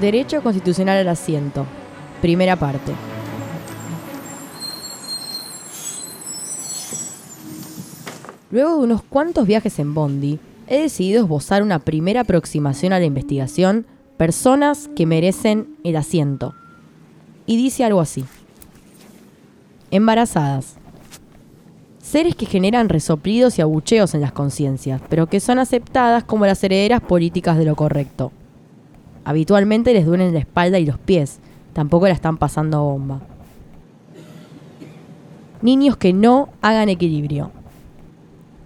Derecho constitucional al asiento. Primera parte. Luego de unos cuantos viajes en Bondi, he decidido esbozar una primera aproximación a la investigación Personas que merecen el asiento. Y dice algo así. Embarazadas. Seres que generan resoplidos y abucheos en las conciencias, pero que son aceptadas como las herederas políticas de lo correcto. Habitualmente les duelen la espalda y los pies, tampoco la están pasando bomba. Niños que no hagan equilibrio.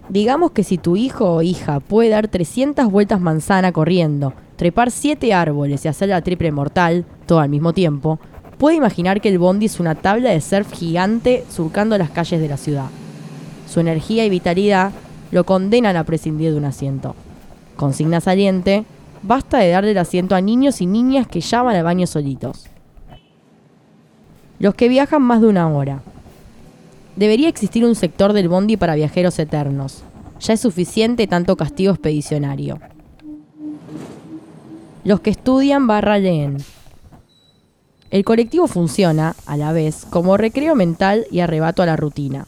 Digamos que si tu hijo o hija puede dar 300 vueltas manzana corriendo, trepar 7 árboles y hacer la triple mortal, todo al mismo tiempo, puede imaginar que el bondi es una tabla de surf gigante surcando las calles de la ciudad. Su energía y vitalidad lo condenan a prescindir de un asiento. Consigna saliente, basta de darle el asiento a niños y niñas que llaman al baño solitos. Los que viajan más de una hora, Debería existir un sector del bondi para viajeros eternos. Ya es suficiente tanto castigo expedicionario. Los que estudian barra leen. El colectivo funciona, a la vez, como recreo mental y arrebato a la rutina.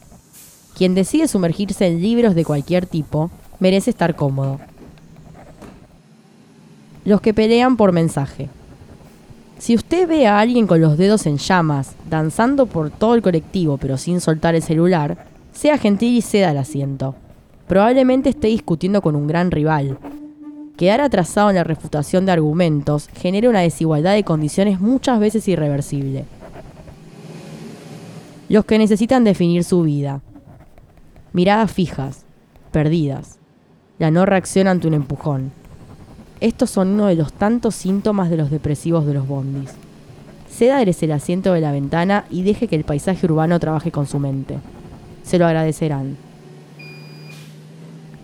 Quien decide sumergirse en libros de cualquier tipo merece estar cómodo. Los que pelean por mensaje. Si usted ve a alguien con los dedos en llamas, danzando por todo el colectivo pero sin soltar el celular, sea gentil y ceda el asiento. Probablemente esté discutiendo con un gran rival. Quedar atrasado en la refutación de argumentos genera una desigualdad de condiciones muchas veces irreversible. Los que necesitan definir su vida. Miradas fijas, perdidas. La no reacción ante un empujón estos son uno de los tantos síntomas de los depresivos de los bondis. Ceda el asiento de la ventana y deje que el paisaje urbano trabaje con su mente. Se lo agradecerán.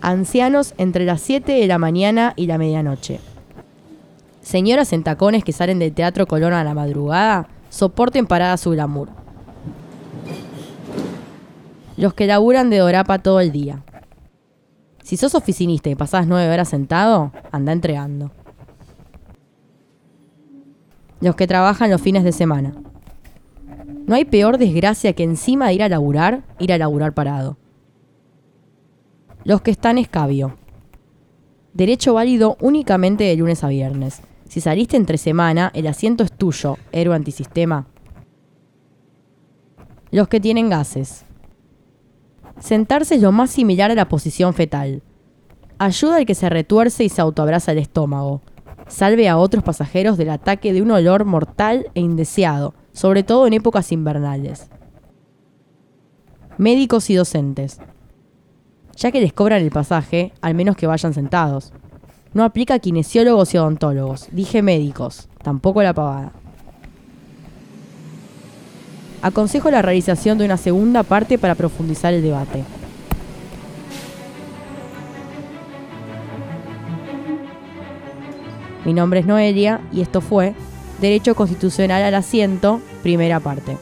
Ancianos entre las 7 de la mañana y la medianoche. Señoras en tacones que salen del Teatro Colón a la madrugada, soporten parada su glamour. Los que laburan de dorapa todo el día. Si sos oficinista y pasás nueve horas sentado, anda entregando. Los que trabajan los fines de semana. No hay peor desgracia que encima de ir a laburar, ir a laburar parado. Los que están escabio. Derecho válido únicamente de lunes a viernes. Si saliste entre semana, el asiento es tuyo, héroe antisistema. Los que tienen gases. Sentarse es lo más similar a la posición fetal. Ayuda al que se retuerce y se autoabraza el estómago. Salve a otros pasajeros del ataque de un olor mortal e indeseado, sobre todo en épocas invernales. Médicos y docentes. Ya que les cobran el pasaje, al menos que vayan sentados. No aplica a kinesiólogos y odontólogos. Dije médicos, tampoco la pavada. Aconsejo la realización de una segunda parte para profundizar el debate. Mi nombre es Noelia y esto fue Derecho Constitucional al Asiento, primera parte.